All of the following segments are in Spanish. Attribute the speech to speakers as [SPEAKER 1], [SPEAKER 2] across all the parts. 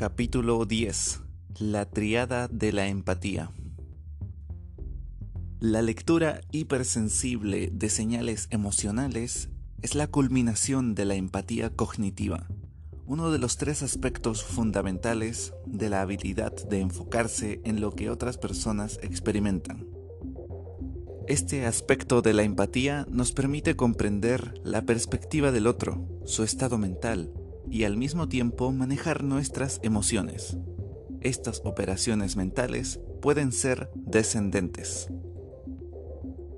[SPEAKER 1] Capítulo 10. La triada de la empatía. La lectura hipersensible de señales emocionales es la culminación de la empatía cognitiva, uno de los tres aspectos fundamentales de la habilidad de enfocarse en lo que otras personas experimentan. Este aspecto de la empatía nos permite comprender la perspectiva del otro, su estado mental, y al mismo tiempo manejar nuestras emociones. Estas operaciones mentales pueden ser descendentes.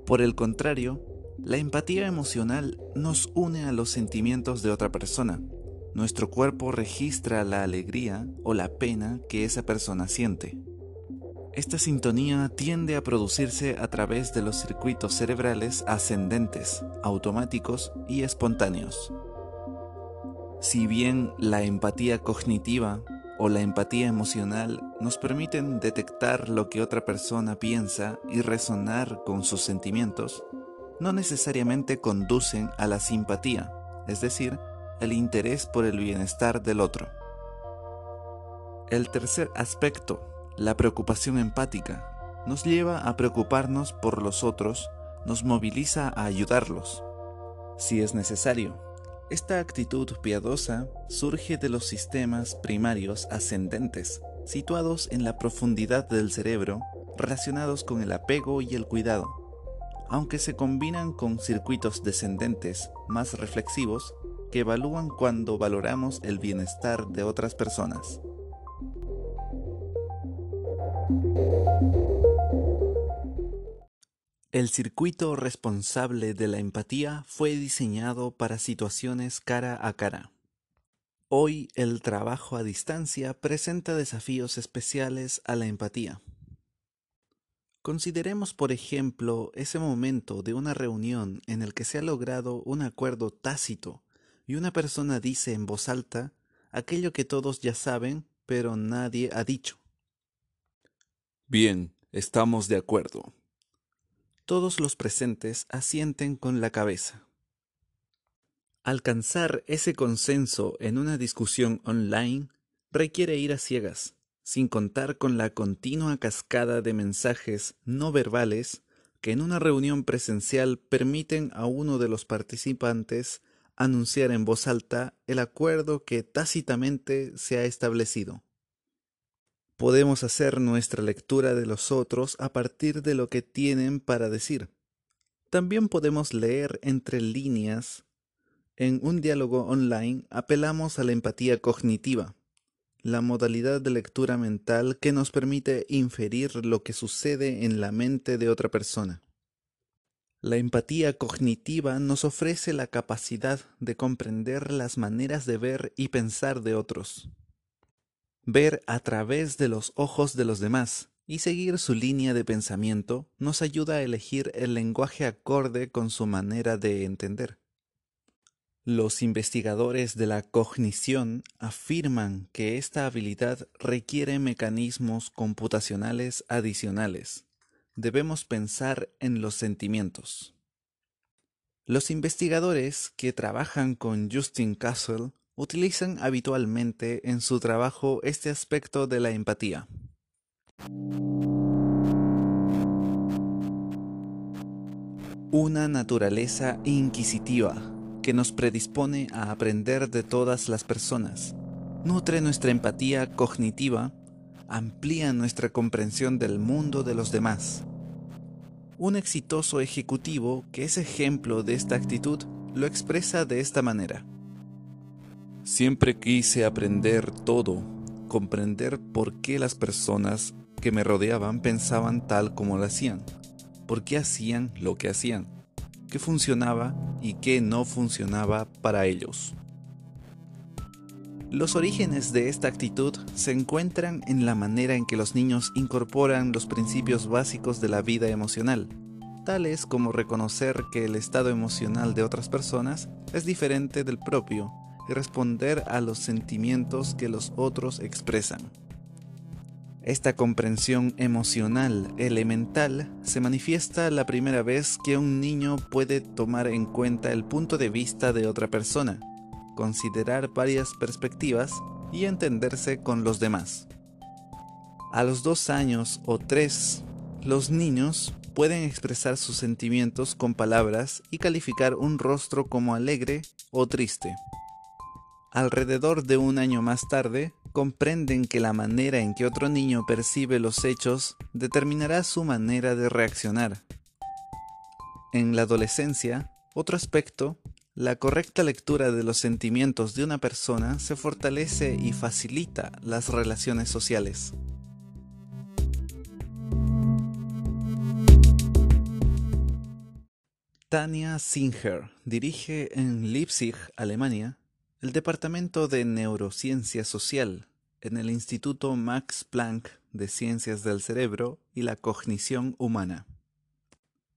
[SPEAKER 1] Por el contrario, la empatía emocional nos une a los sentimientos de otra persona. Nuestro cuerpo registra la alegría o la pena que esa persona siente. Esta sintonía tiende a producirse a través de los circuitos cerebrales ascendentes, automáticos y espontáneos. Si bien la empatía cognitiva o la empatía emocional nos permiten detectar lo que otra persona piensa y resonar con sus sentimientos, no necesariamente conducen a la simpatía, es decir, el interés por el bienestar del otro. El tercer aspecto la preocupación empática nos lleva a preocuparnos por los otros, nos moviliza a ayudarlos. Si es necesario, esta actitud piadosa surge de los sistemas primarios ascendentes, situados en la profundidad del cerebro, relacionados con el apego y el cuidado. Aunque se combinan con circuitos descendentes más reflexivos que evalúan cuando valoramos el bienestar de otras personas. El circuito responsable de la empatía fue diseñado para situaciones cara a cara. Hoy el trabajo a distancia presenta desafíos especiales a la empatía. Consideremos, por ejemplo, ese momento de una reunión en el que se ha logrado un acuerdo tácito y una persona dice en voz alta aquello que todos ya saben, pero nadie ha dicho. Bien, estamos de acuerdo. Todos los presentes asienten con la cabeza. Alcanzar ese consenso en una discusión online requiere ir a ciegas, sin contar con la continua cascada de mensajes no verbales que en una reunión presencial permiten a uno de los participantes anunciar en voz alta el acuerdo que tácitamente se ha establecido. Podemos hacer nuestra lectura de los otros a partir de lo que tienen para decir. También podemos leer entre líneas. En un diálogo online apelamos a la empatía cognitiva, la modalidad de lectura mental que nos permite inferir lo que sucede en la mente de otra persona. La empatía cognitiva nos ofrece la capacidad de comprender las maneras de ver y pensar de otros Ver a través de los ojos de los demás y seguir su línea de pensamiento nos ayuda a elegir el lenguaje acorde con su manera de entender. Los investigadores de la cognición afirman que esta habilidad requiere mecanismos computacionales adicionales. Debemos pensar en los sentimientos. Los investigadores que trabajan con Justin Castle utilizan habitualmente en su trabajo este aspecto de la empatía. Una naturaleza inquisitiva que nos predispone a aprender de todas las personas, nutre nuestra empatía cognitiva, amplía nuestra comprensión del mundo de los demás. Un exitoso ejecutivo que es ejemplo de esta actitud lo expresa de esta manera. Siempre quise aprender todo, comprender por qué las personas que me rodeaban pensaban tal como lo hacían, por qué hacían lo que hacían, qué funcionaba y qué no funcionaba para ellos. Los orígenes de esta actitud se encuentran en la manera en que los niños incorporan los principios básicos de la vida emocional, tales como reconocer que el estado emocional de otras personas es diferente del propio responder a los sentimientos que los otros expresan. Esta comprensión emocional elemental se manifiesta la primera vez que un niño puede tomar en cuenta el punto de vista de otra persona, considerar varias perspectivas y entenderse con los demás. A los dos años o tres, los niños pueden expresar sus sentimientos con palabras y calificar un rostro como alegre o triste. Alrededor de un año más tarde, comprenden que la manera en que otro niño percibe los hechos determinará su manera de reaccionar. En la adolescencia, otro aspecto, la correcta lectura de los sentimientos de una persona se fortalece y facilita las relaciones sociales. Tania Singer dirige en Leipzig, Alemania, el Departamento de Neurociencia Social en el Instituto Max Planck de Ciencias del Cerebro y la Cognición Humana.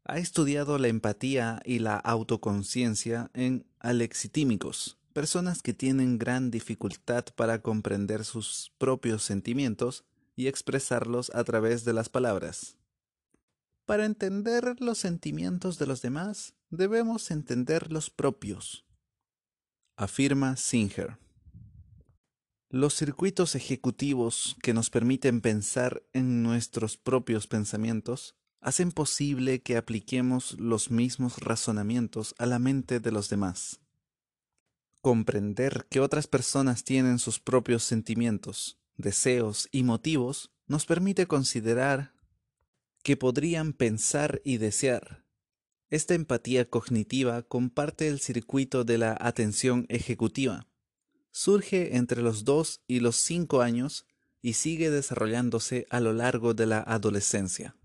[SPEAKER 1] Ha estudiado la empatía y la autoconciencia en alexitímicos, personas que tienen gran dificultad para comprender sus propios sentimientos y expresarlos a través de las palabras. Para entender los sentimientos de los demás, debemos entender los propios, afirma Singer. Los circuitos ejecutivos que nos permiten pensar en nuestros propios pensamientos hacen posible que apliquemos los mismos razonamientos a la mente de los demás. Comprender que otras personas tienen sus propios sentimientos, deseos y motivos nos permite considerar que podrían pensar y desear. Esta empatía cognitiva comparte el circuito de la atención ejecutiva. Surge entre los 2 y los 5 años y sigue desarrollándose a lo largo de la adolescencia.